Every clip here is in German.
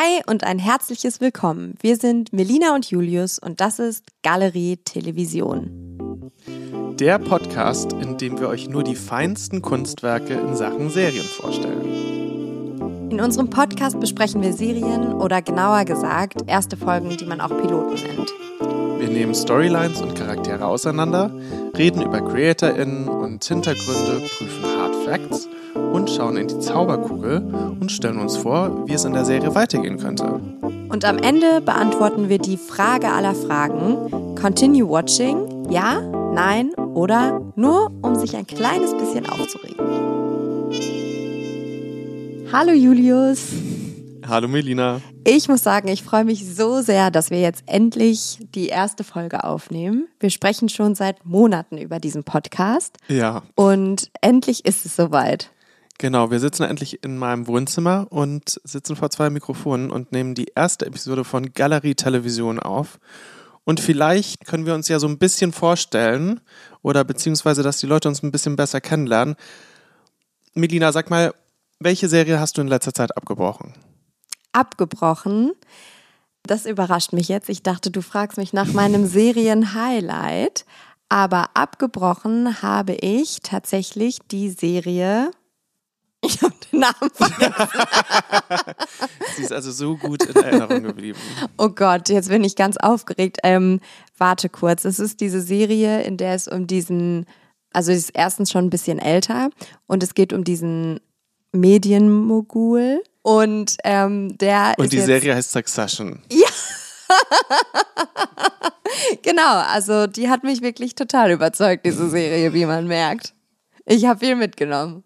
Hi und ein herzliches Willkommen. Wir sind Melina und Julius und das ist Galerie Television. Der Podcast, in dem wir euch nur die feinsten Kunstwerke in Sachen Serien vorstellen. In unserem Podcast besprechen wir Serien oder genauer gesagt erste Folgen, die man auch Piloten nennt. Wir nehmen Storylines und Charaktere auseinander, reden über CreatorInnen und Hintergründe, prüfen Hard Facts und schauen in die Zauberkugel und stellen uns vor, wie es in der Serie weitergehen könnte. Und am Ende beantworten wir die Frage aller Fragen: Continue watching? Ja, nein oder nur, um sich ein kleines bisschen aufzuregen. Hallo Julius. Hallo Melina. Ich muss sagen, ich freue mich so sehr, dass wir jetzt endlich die erste Folge aufnehmen. Wir sprechen schon seit Monaten über diesen Podcast. Ja. Und endlich ist es soweit. Genau, wir sitzen endlich in meinem Wohnzimmer und sitzen vor zwei Mikrofonen und nehmen die erste Episode von Galerie Television auf. Und vielleicht können wir uns ja so ein bisschen vorstellen oder beziehungsweise, dass die Leute uns ein bisschen besser kennenlernen. Melina, sag mal, welche Serie hast du in letzter Zeit abgebrochen? Abgebrochen? Das überrascht mich jetzt. Ich dachte, du fragst mich nach meinem Serien-Highlight. Aber abgebrochen habe ich tatsächlich die Serie ich habe den Namen vergessen. Sie ist also so gut in Erinnerung geblieben. Oh Gott, jetzt bin ich ganz aufgeregt. Ähm, warte kurz. Es ist diese Serie, in der es um diesen, also sie ist erstens schon ein bisschen älter und es geht um diesen Medienmogul und ähm, der Und die Serie heißt Succession. Ja. genau, also die hat mich wirklich total überzeugt, diese Serie, wie man merkt. Ich habe viel mitgenommen.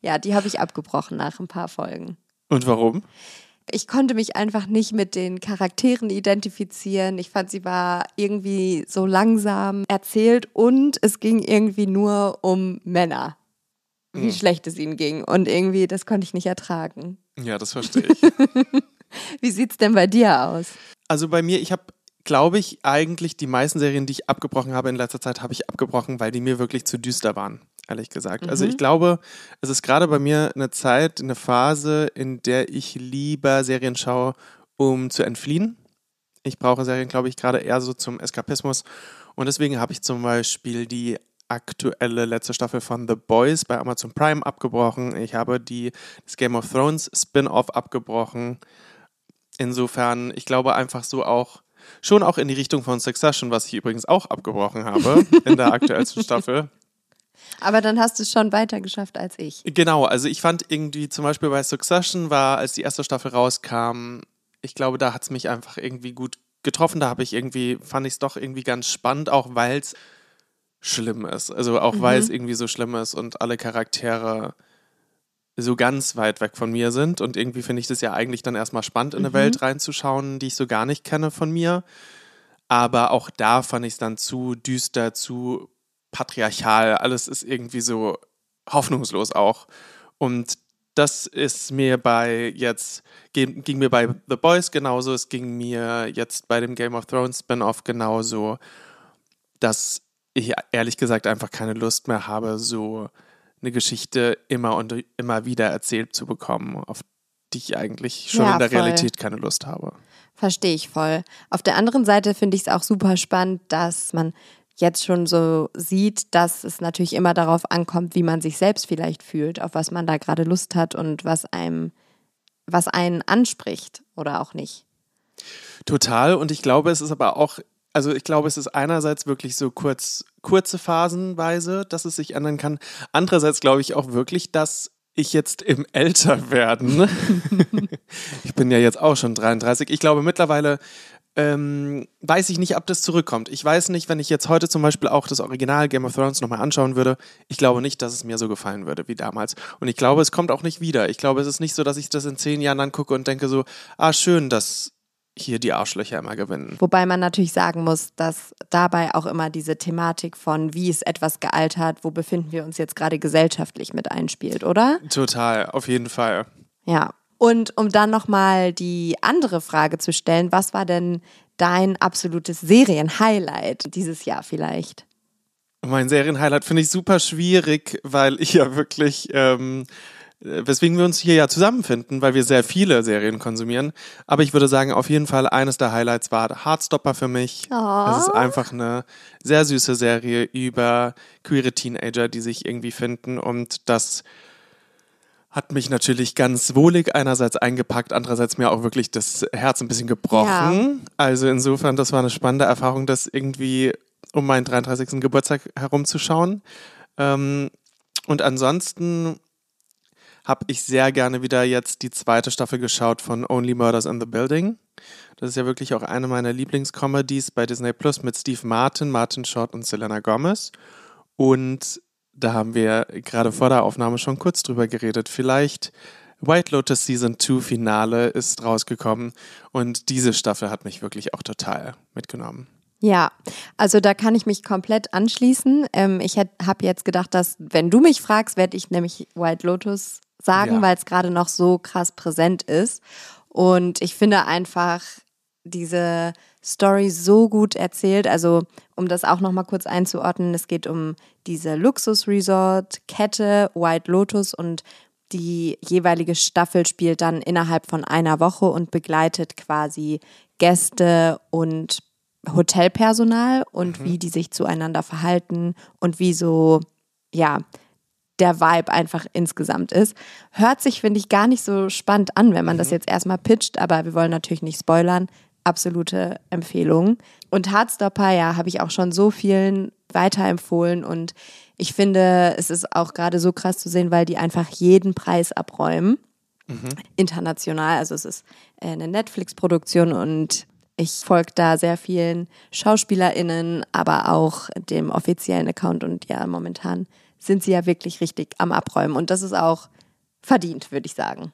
Ja, die habe ich abgebrochen nach ein paar Folgen. Und warum? Ich konnte mich einfach nicht mit den Charakteren identifizieren. Ich fand, sie war irgendwie so langsam erzählt und es ging irgendwie nur um Männer. Wie hm. schlecht es ihnen ging. Und irgendwie, das konnte ich nicht ertragen. Ja, das verstehe ich. Wie sieht es denn bei dir aus? Also bei mir, ich habe glaube ich, eigentlich die meisten Serien, die ich abgebrochen habe in letzter Zeit, habe ich abgebrochen, weil die mir wirklich zu düster waren ehrlich gesagt. Mhm. Also ich glaube, es ist gerade bei mir eine Zeit, eine Phase, in der ich lieber Serien schaue, um zu entfliehen. Ich brauche Serien, glaube ich, gerade eher so zum Eskapismus. Und deswegen habe ich zum Beispiel die aktuelle letzte Staffel von The Boys bei Amazon Prime abgebrochen. Ich habe die, das Game of Thrones Spin-off abgebrochen. Insofern, ich glaube einfach so auch, schon auch in die Richtung von Succession, was ich übrigens auch abgebrochen habe in der aktuellsten Staffel. Aber dann hast du es schon weiter geschafft als ich. Genau, also ich fand irgendwie zum Beispiel bei Succession war, als die erste Staffel rauskam, ich glaube, da hat es mich einfach irgendwie gut getroffen. Da habe ich irgendwie, fand ich es doch irgendwie ganz spannend, auch weil es schlimm ist. Also auch mhm. weil es irgendwie so schlimm ist und alle Charaktere so ganz weit weg von mir sind. Und irgendwie finde ich das ja eigentlich dann erstmal spannend, in eine mhm. Welt reinzuschauen, die ich so gar nicht kenne von mir. Aber auch da fand ich es dann zu düster, zu patriarchal, alles ist irgendwie so hoffnungslos auch. Und das ist mir bei jetzt, ging, ging, mir bei The Boys genauso, es ging mir jetzt bei dem Game of Thrones Spin-off genauso, dass ich ehrlich gesagt einfach keine Lust mehr habe, so eine Geschichte immer und immer wieder erzählt zu bekommen, auf die ich eigentlich schon ja, in der voll. Realität keine Lust habe. Verstehe ich voll. Auf der anderen Seite finde ich es auch super spannend, dass man jetzt schon so sieht, dass es natürlich immer darauf ankommt, wie man sich selbst vielleicht fühlt, auf was man da gerade Lust hat und was einem, was einen anspricht oder auch nicht. Total. Und ich glaube, es ist aber auch, also ich glaube, es ist einerseits wirklich so kurz, kurze Phasenweise, dass es sich ändern kann. Andererseits glaube ich auch wirklich, dass ich jetzt im Älterwerden, ich bin ja jetzt auch schon 33, ich glaube mittlerweile ähm, weiß ich nicht, ob das zurückkommt. Ich weiß nicht, wenn ich jetzt heute zum Beispiel auch das Original Game of Thrones nochmal anschauen würde, ich glaube nicht, dass es mir so gefallen würde wie damals. Und ich glaube, es kommt auch nicht wieder. Ich glaube, es ist nicht so, dass ich das in zehn Jahren angucke und denke so, ah, schön, dass hier die Arschlöcher immer gewinnen. Wobei man natürlich sagen muss, dass dabei auch immer diese Thematik von, wie ist etwas gealtert, wo befinden wir uns jetzt gerade gesellschaftlich mit einspielt, oder? Total, auf jeden Fall. Ja, und um dann nochmal die andere Frage zu stellen, was war denn dein absolutes Serienhighlight dieses Jahr vielleicht? Mein Serienhighlight finde ich super schwierig, weil ich ja wirklich ähm, Äh, weswegen wir uns hier ja zusammenfinden, weil wir sehr viele Serien konsumieren. Aber ich würde sagen, auf jeden Fall eines der Highlights war Heartstopper für mich. Oh. Es ist einfach eine sehr süße Serie über queere Teenager, die sich irgendwie finden und das hat mich natürlich ganz wohlig einerseits eingepackt, andererseits mir auch wirklich das Herz ein bisschen gebrochen. Ja. Also insofern, das war eine spannende Erfahrung, das irgendwie um meinen 33. Geburtstag herumzuschauen. Ähm, und ansonsten habe ich sehr gerne wieder jetzt die zweite Staffel geschaut von Only Murders in the Building. Das ist ja wirklich auch eine meiner Lieblingscomedies bei Disney Plus mit Steve Martin, Martin Short und Selena Gomez. Und da haben wir gerade vor der Aufnahme schon kurz drüber geredet. Vielleicht White Lotus Season 2 Finale ist rausgekommen und diese Staffel hat mich wirklich auch total mitgenommen. Ja, also da kann ich mich komplett anschließen. Ähm, ich habe jetzt gedacht, dass wenn du mich fragst, werde ich nämlich White Lotus sagen, ja. weil es gerade noch so krass präsent ist. Und ich finde einfach diese Story so gut erzählt. Also, um das auch noch mal kurz einzuordnen, es geht um diese Luxus-Resort-Kette White Lotus und die jeweilige Staffel spielt dann innerhalb von einer Woche und begleitet quasi Gäste und Hotelpersonal und mhm. wie die sich zueinander verhalten und wie so, ja, der Vibe einfach insgesamt ist. Hört sich, finde ich, gar nicht so spannend an, wenn man mhm. das jetzt erstmal pitcht, aber wir wollen natürlich nicht spoilern. Absolute Empfehlung. Und Hardstopper, ja, habe ich auch schon so vielen weiterempfohlen und ich finde, es ist auch gerade so krass zu sehen, weil die einfach jeden Preis abräumen. Mhm. International, also es ist äh, eine Netflix-Produktion und ich folge da sehr vielen SchauspielerInnen, aber auch dem offiziellen Account und ja, momentan sind sie ja wirklich richtig am Abräumen. Und das ist auch verdient, würde ich sagen.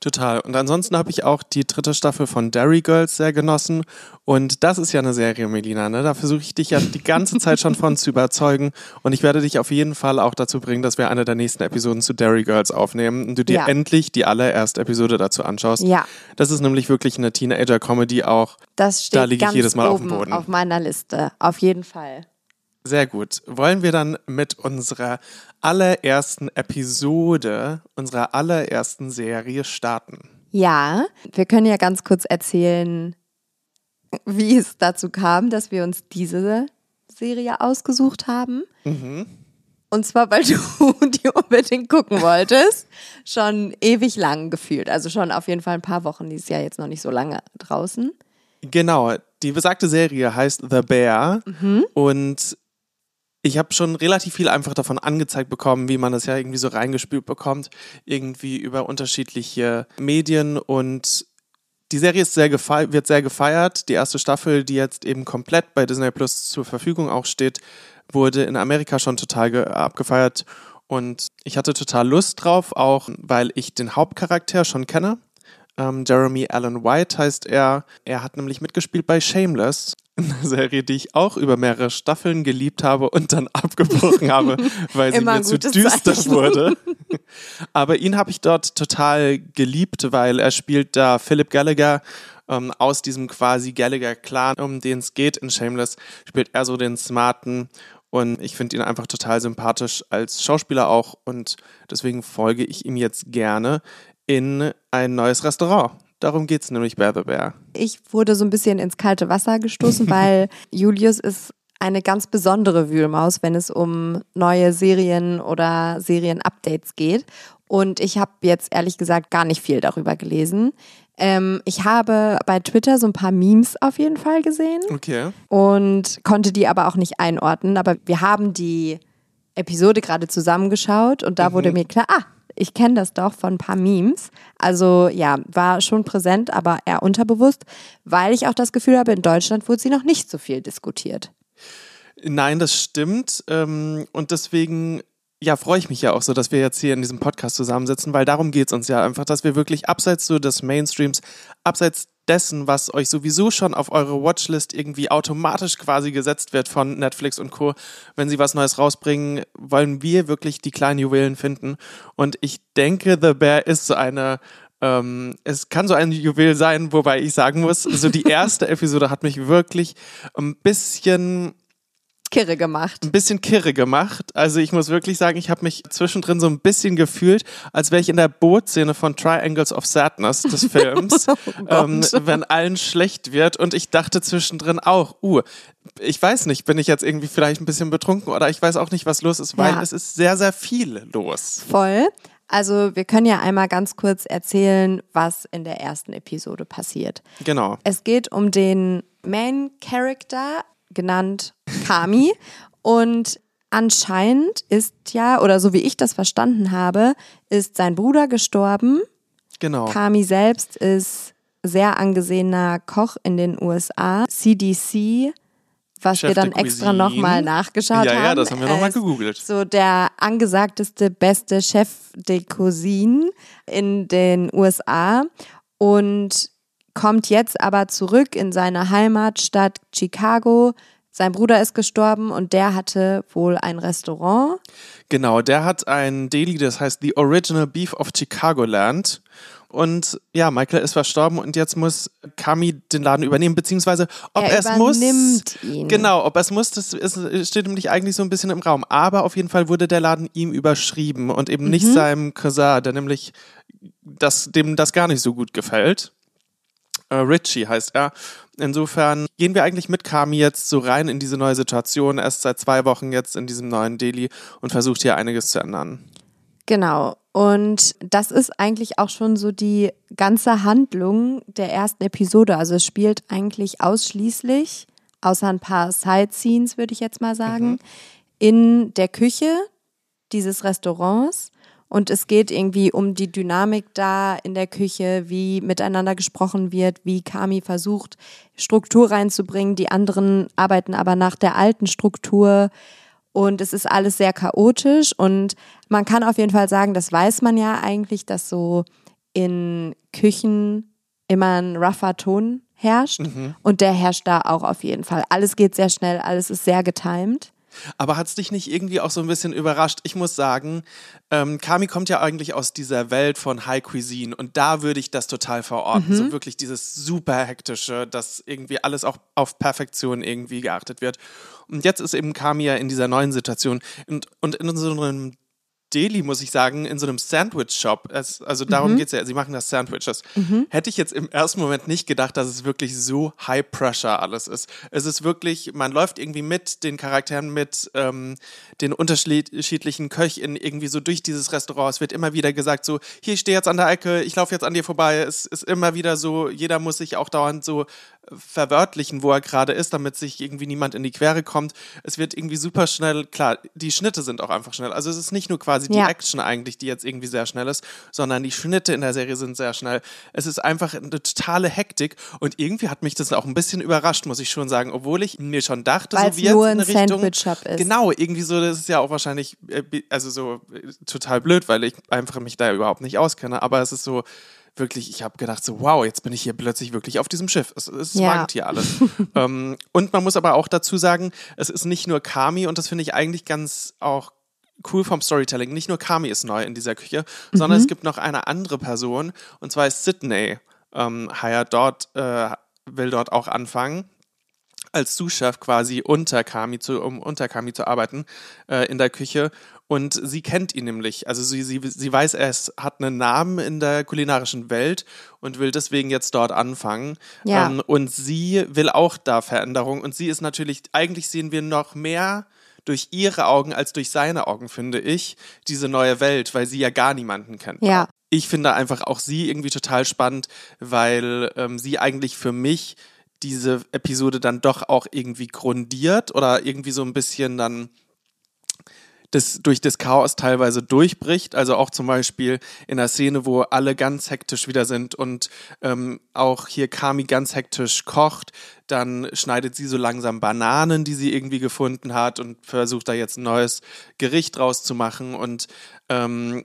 Total. Und ansonsten habe ich auch die dritte Staffel von Derry Girls sehr genossen. Und das ist ja eine Serie, Melina. Ne? Da versuche ich dich ja die ganze Zeit schon von zu überzeugen. Und ich werde dich auf jeden Fall auch dazu bringen, dass wir eine der nächsten Episoden zu Derry Girls aufnehmen und du dir ja. endlich die allererste Episode dazu anschaust. Ja. Das ist nämlich wirklich eine Teenager-Comedy auch. Das steht da liege ich jedes Mal auf dem Boden. Auf meiner Liste. Auf jeden Fall. Sehr gut. Wollen wir dann mit unserer allerersten Episode, unserer allerersten Serie starten? Ja, wir können ja ganz kurz erzählen, wie es dazu kam, dass wir uns diese Serie ausgesucht haben. Mhm. Und zwar, weil du die unbedingt gucken wolltest. Schon ewig lang gefühlt. Also schon auf jeden Fall ein paar Wochen. Die ist ja jetzt noch nicht so lange draußen. Genau. Die besagte Serie heißt The Bear. Mhm. Und ich habe schon relativ viel einfach davon angezeigt bekommen, wie man das ja irgendwie so reingespült bekommt, irgendwie über unterschiedliche Medien und die Serie ist sehr wird sehr gefeiert. Die erste Staffel, die jetzt eben komplett bei Disney Plus zur Verfügung auch steht, wurde in Amerika schon total abgefeiert und ich hatte total Lust drauf, auch weil ich den Hauptcharakter schon kenne. Ähm, Jeremy Allen White heißt er. Er hat nämlich mitgespielt bei Shameless Serie, die ich auch über mehrere Staffeln geliebt habe und dann abgebrochen habe, weil sie mir zu düster Zeichen. wurde. Aber ihn habe ich dort total geliebt, weil er spielt da Philip Gallagher ähm, aus diesem quasi Gallagher-Clan, um den es geht in Shameless, spielt er so den smarten und ich finde ihn einfach total sympathisch als Schauspieler auch und deswegen folge ich ihm jetzt gerne in ein neues Restaurant. Darum geht es nämlich bei The Bear. Ich wurde so ein bisschen ins kalte Wasser gestoßen, weil Julius ist eine ganz besondere Wühlmaus, wenn es um neue Serien oder Serien-Updates geht. Und ich habe jetzt ehrlich gesagt gar nicht viel darüber gelesen. Ähm, ich habe bei Twitter so ein paar Memes auf jeden Fall gesehen. Okay. Und konnte die aber auch nicht einordnen. Aber wir haben die Episode gerade zusammengeschaut und da mhm. wurde mir klar, ah, ich kenne das doch von ein paar Memes. Also ja, war schon präsent, aber eher unterbewusst, weil ich auch das Gefühl habe, in Deutschland wurde sie noch nicht so viel diskutiert. Nein, das stimmt. Ähm, und deswegen ja, freue ich mich ja auch so, dass wir jetzt hier in diesem Podcast zusammensitzen, weil darum geht es uns ja einfach, dass wir wirklich abseits so des Mainstreams, abseits dessen, was euch sowieso schon auf eure Watchlist irgendwie automatisch quasi gesetzt wird von Netflix und Co. Wenn sie was Neues rausbringen, wollen wir wirklich die kleinen Juwelen finden. Und ich denke, The Bear ist so eine ähm, es kann so ein Juwel sein, wobei ich sagen muss, so die erste Episode hat mich wirklich ein bisschen kirre gemacht. Ein bisschen kirre gemacht. Also ich muss wirklich sagen, ich habe mich zwischendrin so ein bisschen gefühlt, als wäre ich in der Bootszene von Triangles of Sadness des Films, oh ähm, wenn allen schlecht wird. Und ich dachte zwischendrin auch, uh, ich weiß nicht, bin ich jetzt irgendwie vielleicht ein bisschen betrunken oder ich weiß auch nicht, was los ist, weil ja. es ist sehr, sehr viel los. Voll. Also wir können ja einmal ganz kurz erzählen, was in der ersten Episode passiert. Genau. Es geht um den Main Character, genannt Kami. Und anscheinend ist ja, oder so wie ich das verstanden habe, ist sein Bruder gestorben. Genau. Kami selbst ist sehr angesehener Koch in den USA. CDC was Chef wir dann extra nochmal nachgeschaut ja, haben. Ja, ja, das haben wir nochmal gegoogelt. So der angesagteste, beste Chef de Cuisine in den USA und kommt jetzt aber zurück in seine Heimatstadt Chicago. Sein Bruder ist gestorben und der hatte wohl ein Restaurant. Genau, der hat ein Deli, das heißt The Original Beef of Chicagoland. Und ja, Michael ist verstorben und jetzt muss Kami den Laden übernehmen, beziehungsweise ob er es muss. Ihn. Genau, ob er es muss, das ist, steht nämlich eigentlich so ein bisschen im Raum. Aber auf jeden Fall wurde der Laden ihm überschrieben und eben mhm. nicht seinem Cousin, der nämlich das, dem das gar nicht so gut gefällt. Äh, Richie heißt er. Insofern gehen wir eigentlich mit Kami jetzt so rein in diese neue Situation. Er ist seit zwei Wochen jetzt in diesem neuen Delhi und versucht hier einiges zu ändern. Genau. Und das ist eigentlich auch schon so die ganze Handlung der ersten Episode. Also es spielt eigentlich ausschließlich, außer ein paar Side-Scenes, würde ich jetzt mal sagen, mhm. in der Küche dieses Restaurants. Und es geht irgendwie um die Dynamik da in der Küche, wie miteinander gesprochen wird, wie Kami versucht, Struktur reinzubringen. Die anderen arbeiten aber nach der alten Struktur. Und es ist alles sehr chaotisch und man kann auf jeden Fall sagen, das weiß man ja eigentlich, dass so in Küchen immer ein rougher Ton herrscht. Mhm. Und der herrscht da auch auf jeden Fall. Alles geht sehr schnell, alles ist sehr getimed. Aber hat es dich nicht irgendwie auch so ein bisschen überrascht? Ich muss sagen, ähm, Kami kommt ja eigentlich aus dieser Welt von High Cuisine und da würde ich das total verorten. Mhm. So wirklich dieses super hektische, dass irgendwie alles auch auf Perfektion irgendwie geachtet wird. Und jetzt ist eben Kami ja in dieser neuen Situation und, und in so Deli, muss ich sagen, in so einem Sandwich-Shop. Also darum mhm. geht es ja, sie machen das Sandwiches. Mhm. Hätte ich jetzt im ersten Moment nicht gedacht, dass es wirklich so High-Pressure alles ist. Es ist wirklich, man läuft irgendwie mit den Charakteren, mit ähm, den unterschiedlichen Köchinnen irgendwie so durch dieses Restaurant. Es wird immer wieder gesagt, so, hier, ich stehe jetzt an der Ecke, ich laufe jetzt an dir vorbei. Es ist immer wieder so, jeder muss sich auch dauernd so verwörtlichen, wo er gerade ist, damit sich irgendwie niemand in die Quere kommt. Es wird irgendwie super schnell, klar, die Schnitte sind auch einfach schnell. Also es ist nicht nur quasi die ja. Action eigentlich, die jetzt irgendwie sehr schnell ist, sondern die Schnitte in der Serie sind sehr schnell. Es ist einfach eine totale Hektik und irgendwie hat mich das auch ein bisschen überrascht, muss ich schon sagen, obwohl ich mir schon dachte, Weil so wie nur ein Sandwich-Shop ist. Genau, irgendwie so, das ist ja auch wahrscheinlich, äh, also so äh, total blöd, weil ich einfach mich da überhaupt nicht auskenne, aber es ist so, wirklich, ich habe gedacht, so, wow, jetzt bin ich hier plötzlich wirklich auf diesem Schiff. Es, es ja. wankt hier alles. ähm, und man muss aber auch dazu sagen, es ist nicht nur Kami und das finde ich eigentlich ganz auch cool vom Storytelling. Nicht nur Kami ist neu in dieser Küche, mhm. sondern es gibt noch eine andere Person und zwar ist Sydney. Ähm, Haya dort äh, will dort auch anfangen als Sous-Chef quasi unter Kami zu, um unter Kami zu arbeiten äh, in der Küche und sie kennt ihn nämlich. Also sie, sie, sie weiß, er hat einen Namen in der kulinarischen Welt und will deswegen jetzt dort anfangen. Ja. Ähm, und sie will auch da Veränderung. Und sie ist natürlich, eigentlich sehen wir noch mehr durch ihre Augen als durch seine Augen, finde ich, diese neue Welt, weil sie ja gar niemanden kennt. Ja. Ich finde einfach auch sie irgendwie total spannend, weil ähm, sie eigentlich für mich diese Episode dann doch auch irgendwie grundiert oder irgendwie so ein bisschen dann das durch das Chaos teilweise durchbricht. Also auch zum Beispiel in der Szene, wo alle ganz hektisch wieder sind und ähm, auch hier Kami ganz hektisch kocht. Dann schneidet sie so langsam Bananen, die sie irgendwie gefunden hat und versucht da jetzt ein neues Gericht draus zu machen. Und ähm,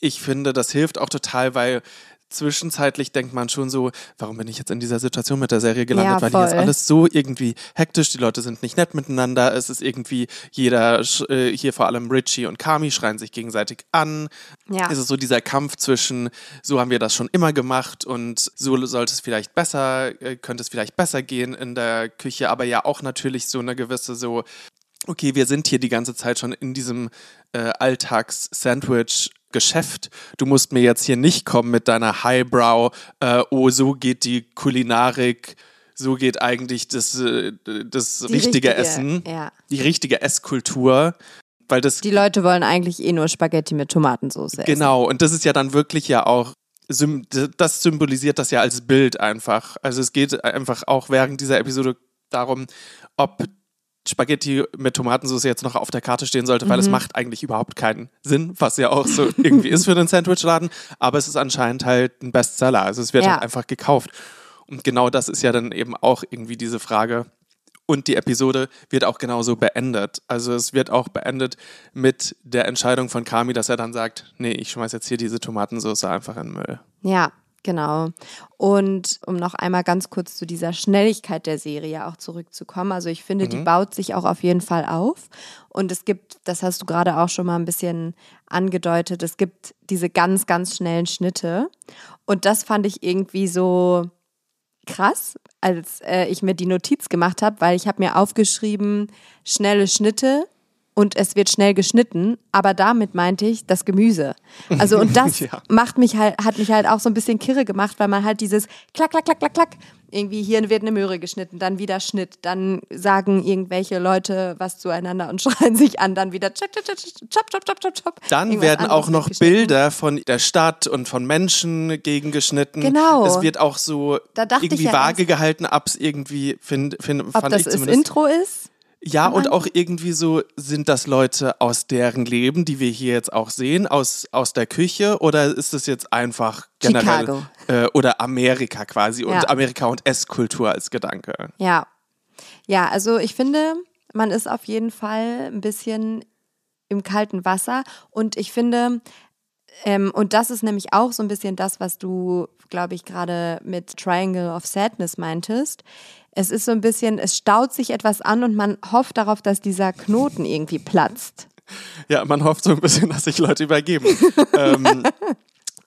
ich finde, das hilft auch total, weil zwischenzeitlich denkt man schon so, warum bin ich jetzt in dieser Situation mit der Serie gelandet? Ja, Weil hier ist alles so irgendwie hektisch, die Leute sind nicht nett miteinander, es ist irgendwie jeder, äh, hier vor allem Richie und Kami schreien sich gegenseitig an. Ja. Es ist so dieser Kampf zwischen, so haben wir das schon immer gemacht und so sollte es vielleicht besser, äh, könnte es vielleicht besser gehen in der Küche, aber ja auch natürlich so eine gewisse so, okay, wir sind hier die ganze Zeit schon in diesem äh, Alltags-Sandwich-Geschäft. Du musst mir jetzt hier nicht kommen mit deiner Highbrow, äh, oh, so geht die Kulinarik, so geht eigentlich das, äh, das richtige, richtige, Essen, ja. die richtige Esskultur, weil das Die Leute wollen eigentlich eh nur Spaghetti mit Tomatensauce essen. Genau, und das ist ja dann wirklich ja auch, das symbolisiert das ja als Bild einfach. Also es geht einfach auch während dieser Episode darum, ob Spaghetti mit Tomatensauce jetzt noch auf der Karte stehen sollte, weil es Mhm. macht eigentlich überhaupt keinen Sinn, was ja auch so irgendwie ist für den Sandwichladen, aber es ist anscheinend halt ein Bestseller, also es wird Ja. halt einfach gekauft. Und genau das ist ja dann eben auch irgendwie diese Frage, und die Episode wird auch genauso beendet. Also es wird auch beendet mit der Entscheidung von Kami, dass er dann sagt, nee, ich schmeiß jetzt hier diese Tomatensauce einfach in den Müll. Ja, genau. Und um noch einmal ganz kurz zu dieser Schnelligkeit der Serie auch zurückzukommen. Also ich finde, die baut sich auch auf jeden Fall auf. Und es gibt, das hast du gerade auch schon mal ein bisschen angedeutet, es gibt diese ganz, ganz schnellen Schnitte. Und das fand ich irgendwie so krass, als äh, ich mir die Notiz gemacht habe, weil ich habe mir aufgeschrieben, schnelle Schnitte und es wird schnell geschnitten, aber damit meinte ich das Gemüse. Also und das Ja. macht mich halt, hat mich halt auch so ein bisschen kirre gemacht, weil man halt dieses klack, klack, klack, klack, klack, irgendwie hier wird eine Möhre geschnitten, dann wieder Schnitt, dann sagen irgendwelche Leute was zueinander und schreien sich an, dann wieder chop, chop, chop, chop, chop, chop. Dann Irgendwas werden auch noch. Bilder von der Stadt und von Menschen gegengeschnitten. Genau. Es wird auch so irgendwie ja vage gehalten, ob es irgendwie, find, find, Ob fand das ich das. Intro ist? Ja, und auch irgendwie so, sind das Leute aus deren Leben, die wir hier jetzt auch sehen, aus, aus der Küche, oder ist es jetzt einfach generell äh, oder Amerika quasi und Ja. Amerika und Esskultur als Gedanke? Ja. Ja, also ich finde, man ist auf jeden Fall ein bisschen im kalten Wasser und ich finde, ähm, und das ist nämlich auch so ein bisschen das, was du, glaube ich, gerade mit Triangle of Sadness meintest. Es ist so ein bisschen, es staut sich etwas an und man hofft darauf, dass dieser Knoten irgendwie platzt. Ja, man hofft so ein bisschen, dass sich Leute übergeben. ähm,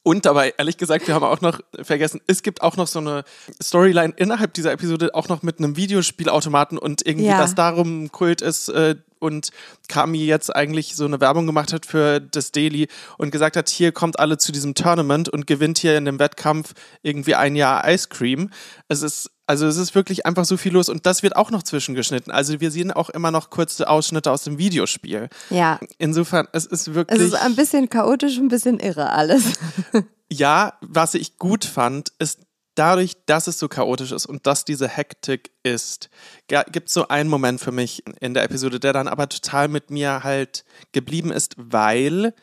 und dabei, ehrlich gesagt, wir haben auch noch vergessen, es gibt auch noch so eine Storyline innerhalb dieser Episode, auch noch mit einem Videospielautomaten und irgendwie, Ja. dass darum Kult ist äh, und Kami jetzt eigentlich so eine Werbung gemacht hat für das Daily und gesagt hat, hier kommt alle zu diesem Tournament und gewinnt hier in dem Wettkampf irgendwie ein Jahr Ice Cream. Es ist also es ist wirklich einfach so viel los und das wird auch noch zwischengeschnitten. Also wir sehen auch immer noch kurze Ausschnitte aus dem Videospiel. Ja. Insofern, es ist Es wirklich. ist ein bisschen chaotisch, ein bisschen irre alles. ja, was ich gut fand, ist dadurch, dass es so chaotisch ist und dass diese Hektik ist, gibt es so einen Moment für mich in der Episode, der dann aber total mit mir halt geblieben ist, weil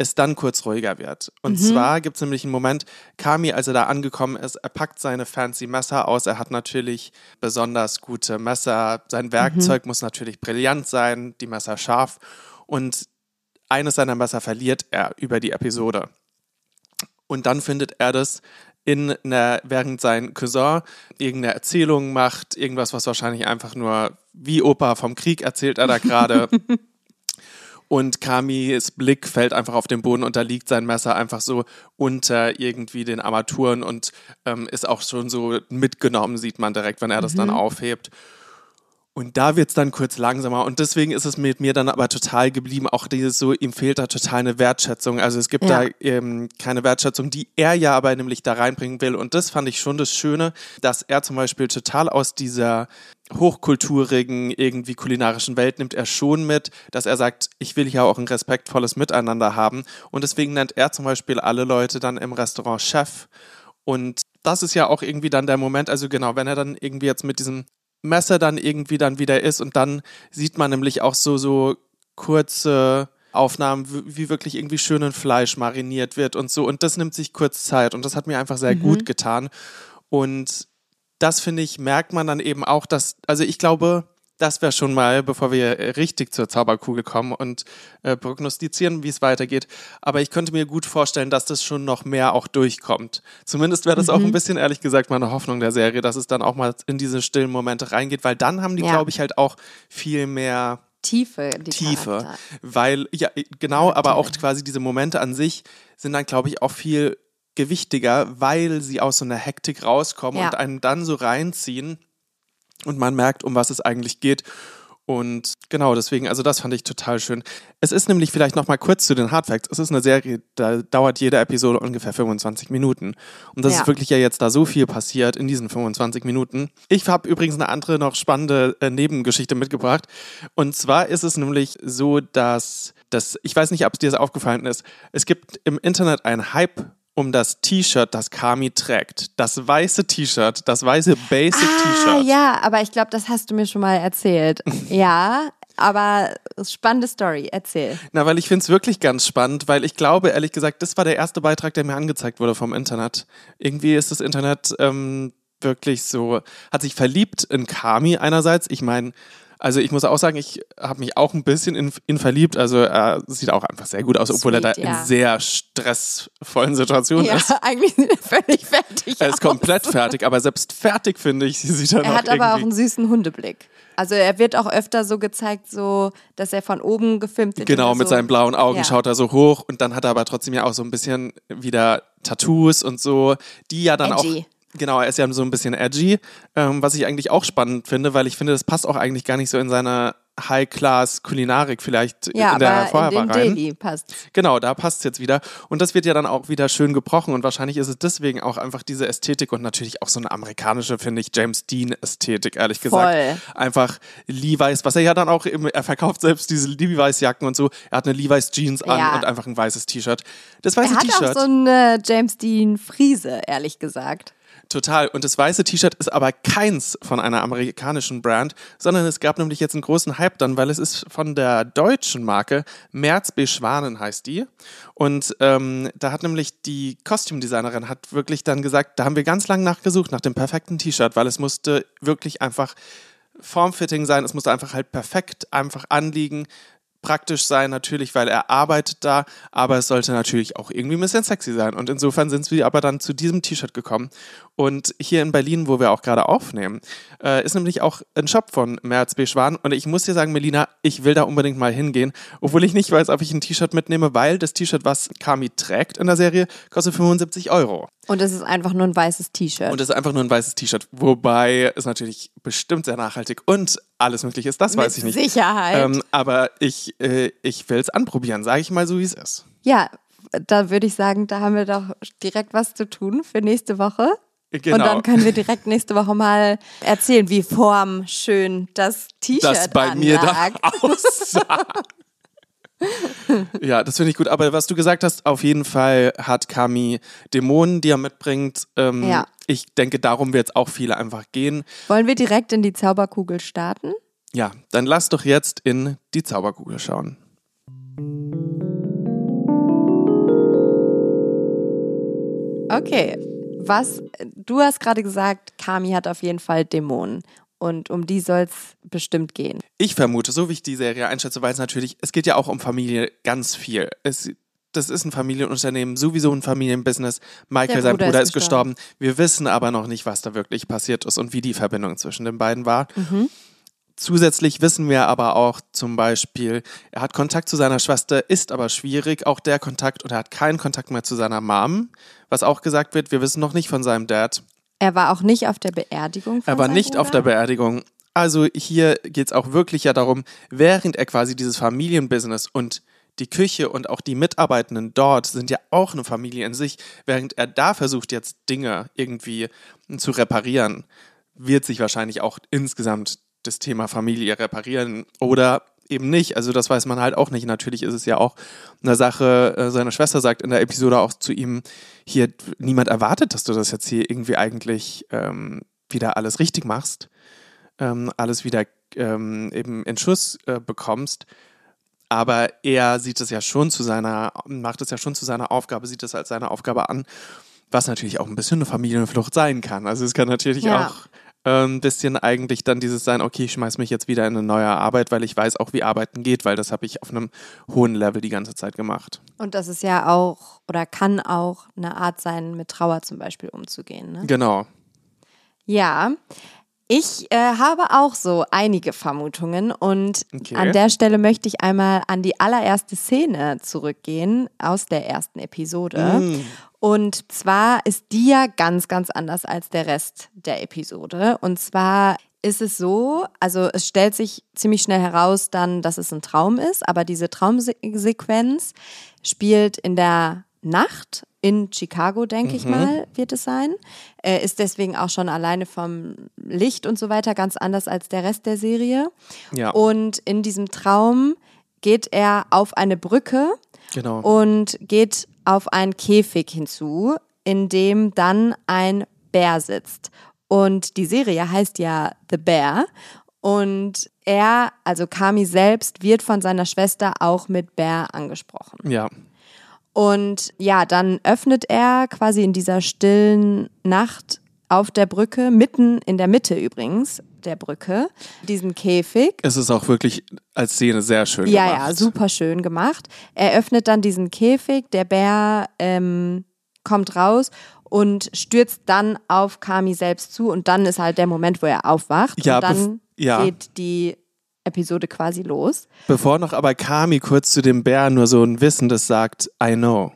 es dann kurz ruhiger wird. Und zwar gibt es nämlich einen Moment, Kami, als er da angekommen ist, er packt seine fancy Messer aus. Er hat natürlich besonders gute Messer. Sein Werkzeug muss natürlich brillant sein, die Messer scharf. Und eines seiner Messer verliert er über die Episode. Und dann findet er das in einer, während sein Cousin irgendeine Erzählung macht, irgendwas, was wahrscheinlich einfach nur wie Opa vom Krieg erzählt er da gerade. Und Kamis Blick fällt einfach auf den Boden und da liegt sein Messer einfach so unter irgendwie den Armaturen und ähm, ist auch schon so mitgenommen, sieht man direkt, wenn er das dann aufhebt. Und da wird es dann kurz langsamer. Und deswegen ist es mit mir dann aber total geblieben. Auch dieses so, ihm fehlt da total eine Wertschätzung. Also es gibt Ja. da ähm, keine Wertschätzung, die er ja aber nämlich da reinbringen will. Und das fand ich schon das Schöne, dass er zum Beispiel total aus dieser hochkulturigen, irgendwie kulinarischen Welt nimmt er schon mit, dass er sagt, ich will hier auch ein respektvolles Miteinander haben. Und deswegen nennt er zum Beispiel alle Leute dann im Restaurant Chef. Und das ist ja auch irgendwie dann der Moment, also genau, wenn er dann irgendwie jetzt mit diesem Messer dann irgendwie dann wieder ist und dann sieht man nämlich auch so, so kurze Aufnahmen, wie wirklich irgendwie schön in Fleisch mariniert wird und so. Und das nimmt sich kurz Zeit und das hat mir einfach sehr gut getan. Und das finde ich, merkt man dann eben auch, dass, also ich glaube, das wäre schon mal, bevor wir richtig zur Zauberkugel kommen und äh, prognostizieren, wie es weitergeht. Aber ich könnte mir gut vorstellen, dass das schon noch mehr auch durchkommt. Zumindest wäre das mhm. auch ein bisschen, ehrlich gesagt, meine Hoffnung der Serie, dass es dann auch mal in diese stillen Momente reingeht, weil dann haben die, ja. glaube ich, halt auch viel mehr Tiefe. Tiefe. Charakter. Weil, ja, genau, aber auch quasi diese Momente an sich sind dann, glaube ich, auch viel gewichtiger, weil sie aus so einer Hektik rauskommen ja. und einen dann so reinziehen und man merkt, um was es eigentlich geht. Und genau, deswegen, also das fand ich total schön. Es ist nämlich vielleicht noch mal kurz zu den Hardfacts. Es ist eine Serie, da dauert jede Episode ungefähr 25 Minuten. Und das ja. ist wirklich ja jetzt da so viel passiert in diesen 25 Minuten. Ich habe übrigens eine andere noch spannende äh, Nebengeschichte mitgebracht. Und zwar ist es nämlich so, dass das, ich weiß nicht, ob es dir das aufgefallen ist, es gibt im Internet einen Hype um das T-Shirt, das Kami trägt. Das weiße T-Shirt, das weiße Basic-T-Shirt. Ah, ja, aber ich glaube, das hast du mir schon mal erzählt. ja, aber spannende Story, erzähl. Na, weil ich finde es wirklich ganz spannend, weil ich glaube, ehrlich gesagt, das war der erste Beitrag, der mir angezeigt wurde vom Internet. Irgendwie ist das Internet ähm, wirklich so, hat sich verliebt in Kami einerseits. Ich meine, also ich muss auch sagen, ich habe mich auch ein bisschen in ihn verliebt. Also er sieht auch einfach sehr gut aus, obwohl Sweet, er da ja. in sehr stressvollen Situationen ja, ist. Ja, eigentlich sieht er völlig fertig Er ist aus. komplett fertig, aber selbst fertig, finde ich, sieht er Er hat aber auch einen süßen Hundeblick. Also er wird auch öfter so gezeigt, so dass er von oben gefilmt wird. Genau, mit so. seinen blauen Augen ja. schaut er so hoch und dann hat er aber trotzdem ja auch so ein bisschen wieder Tattoos und so, die ja dann Edgy. auch Genau, er ist ja so ein bisschen edgy, ähm, was ich eigentlich auch spannend finde, weil ich finde, das passt auch eigentlich gar nicht so in seine High-Class-Kulinarik vielleicht ja, in der den rein. Daily passt. Genau, da passt es jetzt wieder. Und das wird ja dann auch wieder schön gebrochen und wahrscheinlich ist es deswegen auch einfach diese Ästhetik und natürlich auch so eine amerikanische, finde ich, James Dean-Ästhetik, ehrlich gesagt. Voll. Einfach Levi's, was er ja dann auch, im, er verkauft selbst diese Levi's-Jacken und so. Er hat eine Levi's-Jeans an ja. und einfach ein weißes T-Shirt. Das weiße T-Shirt. Er hat auch so eine James Dean-Friese, ehrlich gesagt. Total. Und das weiße T-Shirt ist aber keins von einer amerikanischen Brand, sondern es gab nämlich jetzt einen großen Hype dann, weil es ist von der deutschen Marke Merz B. Schwanen heißt die. Und ähm, da hat nämlich die Kostümdesignerin hat wirklich dann gesagt, da haben wir ganz lange nachgesucht nach dem perfekten T-Shirt, weil es musste wirklich einfach Formfitting sein, es musste einfach halt perfekt einfach anliegen, praktisch sein, natürlich, weil er arbeitet da, aber es sollte natürlich auch irgendwie ein bisschen sexy sein. Und insofern sind wir aber dann zu diesem T-Shirt gekommen. Und hier in Berlin, wo wir auch gerade aufnehmen, äh, ist nämlich auch ein Shop von Merz B. Schwan. Und ich muss dir sagen, Melina, ich will da unbedingt mal hingehen, obwohl ich nicht weiß, ob ich ein T-Shirt mitnehme, weil das T-Shirt, was Kami trägt in der Serie, kostet 75 Euro. Und es ist einfach nur ein weißes T-Shirt. Und es ist einfach nur ein weißes T-Shirt. Wobei es natürlich bestimmt sehr nachhaltig und alles möglich ist, das Mit weiß ich nicht. Sicherheit. Ähm, aber ich, äh, ich will es anprobieren, sage ich mal so, wie es ist. Ja, da würde ich sagen, da haben wir doch direkt was zu tun für nächste Woche. Genau. Und dann können wir direkt nächste Woche mal erzählen, wie formschön das T-Shirt Das bei mir da aussah. ja, das finde ich gut. Aber was du gesagt hast, auf jeden Fall hat Kami Dämonen, die er mitbringt. Ähm, ja. Ich denke, darum wird es auch viele einfach gehen. Wollen wir direkt in die Zauberkugel starten? Ja, dann lass doch jetzt in die Zauberkugel schauen. Okay, was du hast gerade gesagt, Kami hat auf jeden Fall Dämonen. Und um die soll es bestimmt gehen. Ich vermute, so wie ich die Serie einschätze, weil es natürlich, es geht ja auch um Familie ganz viel. Es, das ist ein Familienunternehmen, sowieso ein Familienbusiness. Michael, sein Bruder, ist gestorben. gestorben. Wir wissen aber noch nicht, was da wirklich passiert ist und wie die Verbindung zwischen den beiden war. Mhm. Zusätzlich wissen wir aber auch zum Beispiel, er hat Kontakt zu seiner Schwester, ist aber schwierig, auch der Kontakt, und er hat keinen Kontakt mehr zu seiner Mom, was auch gesagt wird, wir wissen noch nicht von seinem Dad. Er war auch nicht auf der Beerdigung. Von er war nicht Bruder? auf der Beerdigung. Also hier geht es auch wirklich ja darum, während er quasi dieses Familienbusiness und die Küche und auch die Mitarbeitenden dort sind ja auch eine Familie in sich, während er da versucht jetzt Dinge irgendwie zu reparieren, wird sich wahrscheinlich auch insgesamt das Thema Familie reparieren oder eben nicht. Also das weiß man halt auch nicht. Natürlich ist es ja auch eine Sache, äh, seine Schwester sagt in der Episode auch zu ihm, hier, niemand erwartet, dass du das jetzt hier irgendwie eigentlich ähm, wieder alles richtig machst, ähm, alles wieder ähm, eben in Schuss äh, bekommst. Aber er sieht es ja schon zu seiner, macht es ja schon zu seiner Aufgabe, sieht es als seine Aufgabe an, was natürlich auch ein bisschen eine Familienflucht sein kann. Also es kann natürlich ja. auch ähm, bisschen eigentlich dann dieses sein, okay, ich schmeiß mich jetzt wieder in eine neue Arbeit, weil ich weiß auch, wie Arbeiten geht, weil das habe ich auf einem hohen Level die ganze Zeit gemacht. Und das ist ja auch oder kann auch eine Art sein, mit Trauer zum Beispiel umzugehen. Ne? Genau. Ja, ich äh, habe auch so einige Vermutungen und okay. an der Stelle möchte ich einmal an die allererste Szene zurückgehen aus der ersten Episode. Mm. Und zwar ist die ja ganz, ganz anders als der Rest der Episode. Und zwar ist es so, also es stellt sich ziemlich schnell heraus dann, dass es ein Traum ist, aber diese Traumsequenz spielt in der Nacht in Chicago, denke mhm. ich mal, wird es sein. Er ist deswegen auch schon alleine vom Licht und so weiter ganz anders als der Rest der Serie. Ja. Und in diesem Traum geht er auf eine Brücke genau. und geht auf einen Käfig hinzu, in dem dann ein Bär sitzt. Und die Serie heißt ja The Bear. Und er, also Kami selbst, wird von seiner Schwester auch mit Bär angesprochen. Ja. Und ja, dann öffnet er quasi in dieser stillen Nacht auf der Brücke, mitten in der Mitte übrigens der Brücke, diesen Käfig. Es ist auch wirklich als Szene sehr schön ja, gemacht. Ja, ja, super schön gemacht. Er öffnet dann diesen Käfig, der Bär ähm, kommt raus und stürzt dann auf Kami selbst zu und dann ist halt der Moment, wo er aufwacht. Ja, und dann ja. geht die Episode quasi los. Bevor noch aber Kami kurz zu dem Bär nur so ein Wissendes sagt, I know.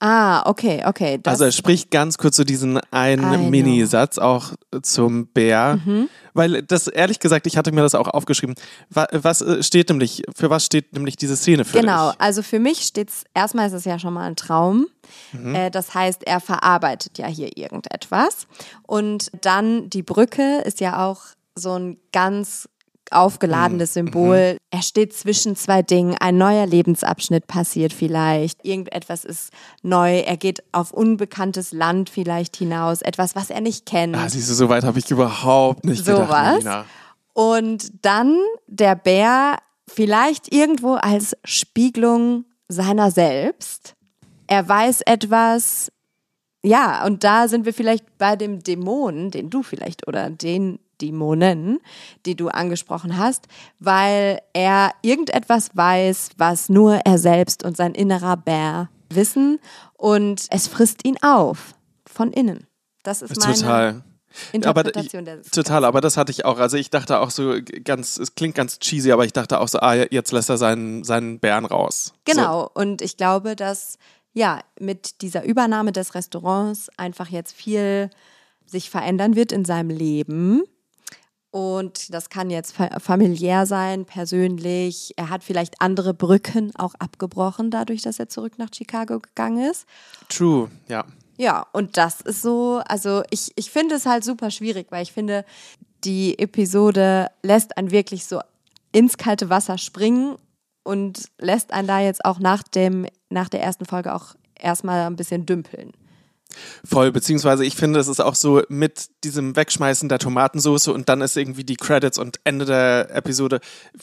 Ah, okay, okay. also er spricht ganz kurz so diesen einen Minisatz auch zum Bär. Mhm. Weil das, ehrlich gesagt, ich hatte mir das auch aufgeschrieben. Was, was äh, steht nämlich, für was steht nämlich diese Szene für Genau, dich? also für mich steht es, erstmal ist es ja schon mal ein Traum. Mhm. Äh, das heißt, er verarbeitet ja hier irgendetwas. Und dann die Brücke ist ja auch so ein ganz aufgeladenes mhm. Symbol. Mhm. Er steht zwischen zwei Dingen. Ein neuer Lebensabschnitt passiert vielleicht. Irgendetwas ist neu. Er geht auf unbekanntes Land vielleicht hinaus. Etwas, was er nicht kennt. Ah, siehst du, so weit habe ich überhaupt nicht so gedacht, Melina. Und dann der Bär vielleicht irgendwo als Spiegelung seiner selbst. Er weiß etwas, ja, und da sind wir vielleicht bei dem Dämon, den du vielleicht oder den Dämonen, die du angesprochen hast, weil er irgendetwas weiß, was nur er selbst und sein innerer Bär wissen und es frisst ihn auf von innen. Das ist meine Total. Interpretation aber, Total, aber das hatte ich auch. Also ich dachte auch so ganz, es klingt ganz cheesy, aber ich dachte auch so, ah, jetzt lässt er seinen, seinen Bären raus. Genau, so. und ich glaube, dass ja, mit dieser Übernahme des Restaurants einfach jetzt viel sich verändern wird in seinem Leben und das kann jetzt familiär sein, persönlich. Er hat vielleicht andere Brücken auch abgebrochen, dadurch, dass er zurück nach Chicago gegangen ist. True, ja. Ja, und das ist so, also ich, ich finde es halt super schwierig, weil ich finde, die Episode lässt einen wirklich so ins kalte Wasser springen und lässt einen da jetzt auch nach, dem, nach der ersten Folge auch erstmal ein bisschen dümpeln. Voll, beziehungsweise ich finde, es ist auch so mit diesem Wegschmeißen der Tomatensauce und dann ist irgendwie die Credits und Ende der Episode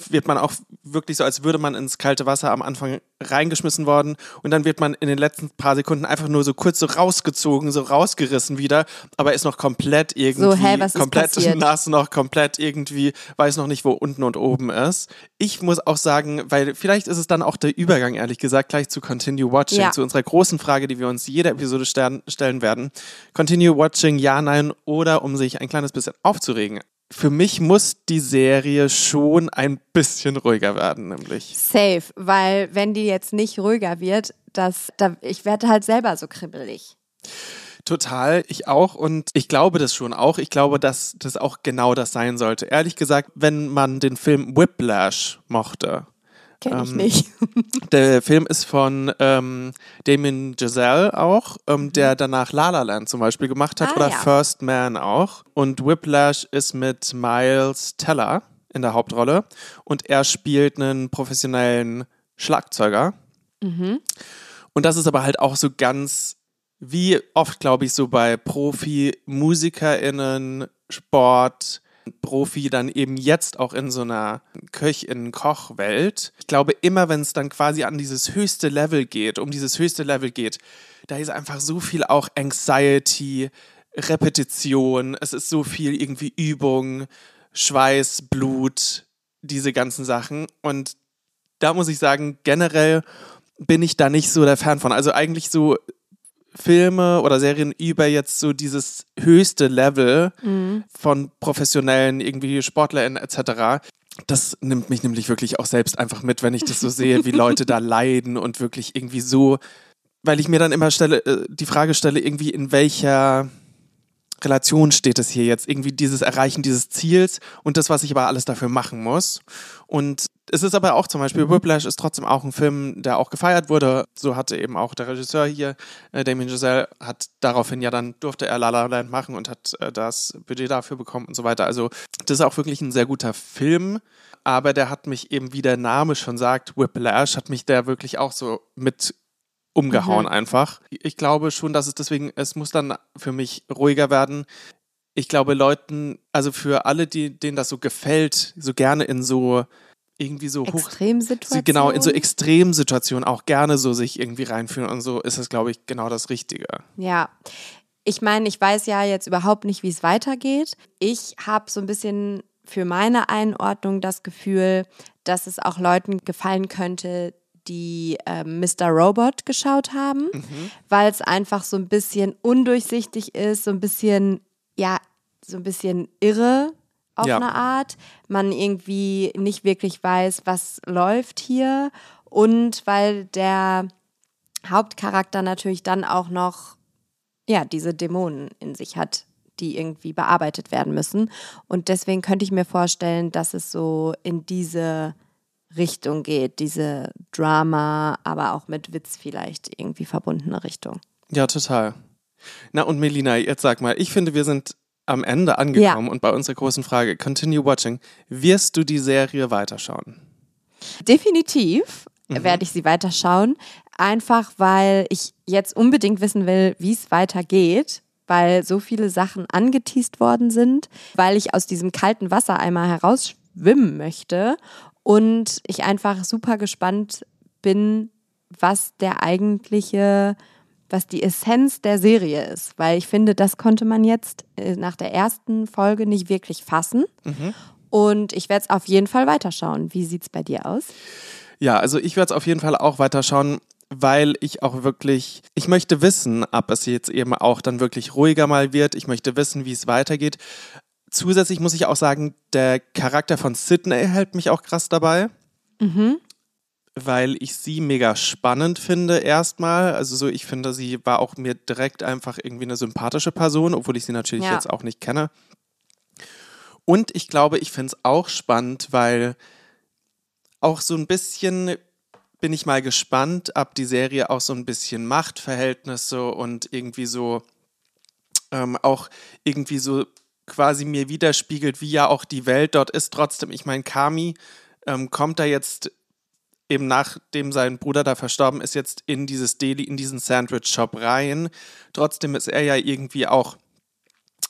wird man auch wirklich so, als würde man ins kalte Wasser am Anfang reingeschmissen worden und dann wird man in den letzten paar Sekunden einfach nur so kurz so rausgezogen, so rausgerissen wieder, aber ist noch komplett irgendwie so, hey, komplett nass, noch komplett irgendwie, weiß noch nicht, wo unten und oben ist. Ich muss auch sagen, weil vielleicht ist es dann auch der Übergang, ehrlich gesagt, gleich zu Continue Watching, ja. zu unserer großen Frage, die wir uns jede Episode stellen stellen werden. Continue watching, ja, nein oder um sich ein kleines bisschen aufzuregen. Für mich muss die Serie schon ein bisschen ruhiger werden, nämlich. Safe, weil wenn die jetzt nicht ruhiger wird, das, da, ich werde halt selber so kribbelig. Total, ich auch und ich glaube das schon auch. Ich glaube, dass das auch genau das sein sollte. Ehrlich gesagt, wenn man den Film Whiplash mochte, Kenne ich ähm, nicht. der Film ist von ähm, Damien Giselle auch, ähm, mhm. der danach La La Land zum Beispiel gemacht hat ah, oder ja. First Man auch. Und Whiplash ist mit Miles Teller in der Hauptrolle und er spielt einen professionellen Schlagzeuger. Mhm. Und das ist aber halt auch so ganz, wie oft glaube ich, so bei Profi-MusikerInnen, Sport, Profi dann eben jetzt auch in so einer Köchin-Koch-Welt. Ich glaube, immer wenn es dann quasi an dieses höchste Level geht, um dieses höchste Level geht, da ist einfach so viel auch Anxiety, Repetition, es ist so viel irgendwie Übung, Schweiß, Blut, diese ganzen Sachen. Und da muss ich sagen, generell bin ich da nicht so der Fan von. Also eigentlich so Filme oder Serien über jetzt so dieses höchste Level mhm. von professionellen irgendwie SportlerInnen etc. Das nimmt mich nämlich wirklich auch selbst einfach mit, wenn ich das so sehe, wie Leute da leiden und wirklich irgendwie so, weil ich mir dann immer stelle, äh, die Frage stelle, irgendwie in welcher Relation steht es hier jetzt, irgendwie dieses Erreichen dieses Ziels und das, was ich aber alles dafür machen muss. Und es ist aber auch zum Beispiel, Whiplash ist trotzdem auch ein Film, der auch gefeiert wurde. So hatte eben auch der Regisseur hier, äh, Damien Giselle, hat daraufhin ja dann durfte er La La Land machen und hat äh, das Budget dafür bekommen und so weiter. Also das ist auch wirklich ein sehr guter Film. Aber der hat mich eben, wie der Name schon sagt, Whiplash, hat mich der wirklich auch so mit umgehauen mhm. einfach. Ich glaube schon, dass es deswegen, es muss dann für mich ruhiger werden. Ich glaube, Leuten, also für alle, die, denen das so gefällt, so gerne in so irgendwie so hoch. Extremsituationen. Genau, in so Extremsituationen auch gerne so sich irgendwie reinfühlen und so ist es, glaube ich, genau das Richtige. Ja. Ich meine, ich weiß ja jetzt überhaupt nicht, wie es weitergeht. Ich habe so ein bisschen für meine Einordnung das Gefühl, dass es auch Leuten gefallen könnte, die äh, Mr. Robot geschaut haben, mhm. weil es einfach so ein bisschen undurchsichtig ist, so ein bisschen, ja, so ein bisschen irre auf ja. eine Art. Man irgendwie nicht wirklich weiß, was läuft hier. Und weil der Hauptcharakter natürlich dann auch noch, ja, diese Dämonen in sich hat, die irgendwie bearbeitet werden müssen. Und deswegen könnte ich mir vorstellen, dass es so in diese Richtung geht, diese Drama, aber auch mit Witz vielleicht irgendwie verbundene Richtung. Ja, total. Na und Melina, jetzt sag mal, ich finde, wir sind am Ende angekommen ja. und bei unserer großen Frage, Continue Watching, wirst du die Serie weiterschauen? Definitiv mhm. werde ich sie weiterschauen, einfach weil ich jetzt unbedingt wissen will, wie es weitergeht weil so viele Sachen angeteased worden sind, weil ich aus diesem kalten Wasser einmal herausschwimmen möchte und ich einfach super gespannt bin, was der eigentliche, was die Essenz der Serie ist. Weil ich finde, das konnte man jetzt äh, nach der ersten Folge nicht wirklich fassen. Mhm. Und ich werde es auf jeden Fall weiterschauen. Wie sieht es bei dir aus? Ja, also ich werde es auf jeden Fall auch weiterschauen, weil ich auch wirklich, ich möchte wissen, ob es jetzt eben auch dann wirklich ruhiger mal wird. Ich möchte wissen, wie es weitergeht. Zusätzlich muss ich auch sagen, der Charakter von Sydney hält mich auch krass dabei. Mhm. Weil ich sie mega spannend finde, erstmal. Also, so, ich finde, sie war auch mir direkt einfach irgendwie eine sympathische Person, obwohl ich sie natürlich ja. jetzt auch nicht kenne. Und ich glaube, ich finde es auch spannend, weil auch so ein bisschen bin ich mal gespannt, ob die Serie auch so ein bisschen Machtverhältnisse und irgendwie so ähm, auch irgendwie so quasi mir widerspiegelt, wie ja auch die Welt dort ist. Trotzdem, ich meine, Kami ähm, kommt da jetzt eben nachdem sein Bruder da verstorben ist, jetzt in dieses Deli, in diesen Sandwich-Shop rein. Trotzdem ist er ja irgendwie auch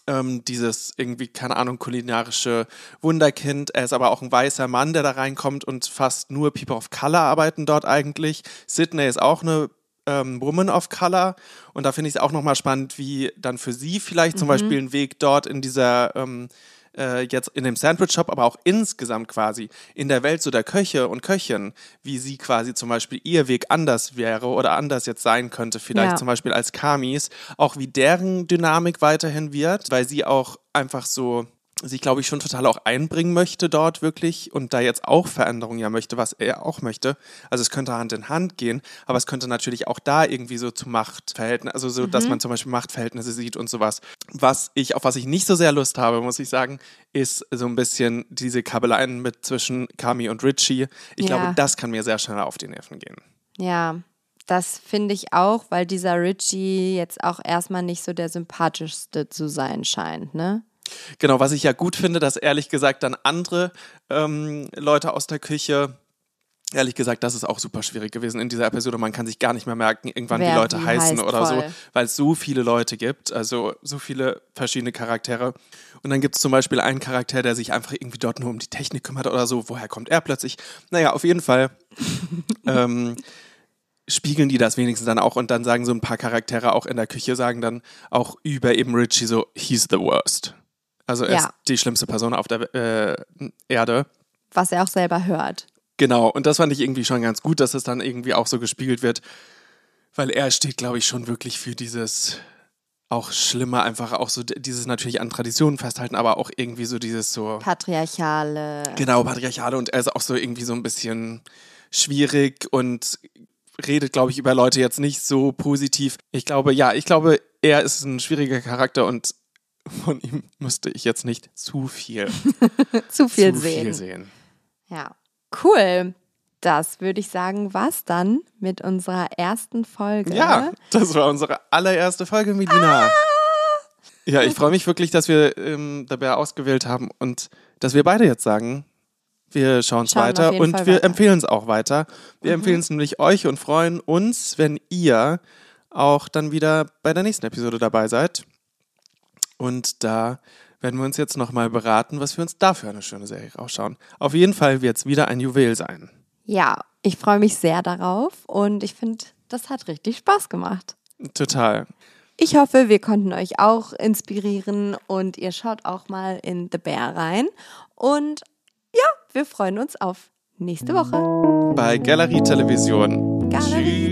ähm, dieses irgendwie, keine Ahnung, kulinarische Wunderkind. Er ist aber auch ein weißer Mann, der da reinkommt und fast nur People of Color arbeiten dort eigentlich. Sydney ist auch eine ähm, Woman of Color. Und da finde ich es auch nochmal spannend, wie dann für sie vielleicht zum mhm. Beispiel ein Weg dort in dieser, ähm, äh, jetzt in dem Sandwich-Shop, aber auch insgesamt quasi in der Welt so der Köche und Köchin, wie sie quasi zum Beispiel ihr Weg anders wäre oder anders jetzt sein könnte, vielleicht ja. zum Beispiel als Kamis, auch wie deren Dynamik weiterhin wird, weil sie auch einfach so sich, glaube ich, schon total auch einbringen möchte dort wirklich und da jetzt auch Veränderungen ja möchte, was er auch möchte. Also es könnte Hand in Hand gehen, aber es könnte natürlich auch da irgendwie so zu Machtverhältnissen, also so, mhm. dass man zum Beispiel Machtverhältnisse sieht und sowas. Was ich, auf was ich nicht so sehr Lust habe, muss ich sagen, ist so ein bisschen diese Kabeleien mit zwischen Kami und Richie. Ich ja. glaube, das kann mir sehr schnell auf die Nerven gehen. Ja, das finde ich auch, weil dieser Richie jetzt auch erstmal nicht so der sympathischste zu sein scheint, ne? Genau, was ich ja gut finde, dass ehrlich gesagt dann andere ähm, Leute aus der Küche Ehrlich gesagt, das ist auch super schwierig gewesen in dieser Episode. Man kann sich gar nicht mehr merken, irgendwann Wer wie Leute heißen heißt, oder voll. so, weil es so viele Leute gibt, also so viele verschiedene Charaktere. Und dann gibt es zum Beispiel einen Charakter, der sich einfach irgendwie dort nur um die Technik kümmert oder so. Woher kommt er plötzlich? Naja, auf jeden Fall ähm, spiegeln die das wenigstens dann auch und dann sagen so ein paar Charaktere auch in der Küche, sagen dann auch über eben Richie so, he's the worst. Also er Ja. ist die schlimmste Person auf der äh, Erde. Was er auch selber hört. Genau, und das fand ich irgendwie schon ganz gut, dass es dann irgendwie auch so gespiegelt wird, weil er steht, glaube ich, schon wirklich für dieses auch Schlimme, einfach auch so dieses natürlich an Traditionen festhalten, aber auch irgendwie so dieses so, Patriarchale. genau, Patriarchale und er ist auch so irgendwie so ein bisschen schwierig und redet, glaube ich, über Leute jetzt nicht so positiv. Ich glaube, ja, ich glaube, er ist ein schwieriger Charakter und von ihm müsste ich jetzt nicht zu viel, zu viel zu sehen. viel sehen. Ja. Cool. Das würde ich sagen, war's dann mit unserer ersten Folge. Ja, das war unsere allererste Folge, Melina. Ja, ich freue mich wirklich, dass wir ähm, dabei ausgewählt haben und dass wir beide jetzt sagen, wir schauen es weiter und Fall wir. Mhm. empfehlen es auch weiter. Wir empfehlen es nämlich euch und freuen uns, wenn ihr auch dann wieder bei der nächsten Episode dabei seid. Und da werden wir uns jetzt nochmal beraten, was wir uns da für eine schöne Serie rausschauen. Auf jeden Fall wird es wieder ein Juwel sein. Ja, ich freue mich sehr darauf und ich finde, das hat richtig Spaß gemacht. Total. Ich hoffe, wir konnten euch auch inspirieren und ihr schaut auch mal in The Bear rein. Und ja, wir freuen uns auf nächste Woche. Bei Galerie Television. Galerie.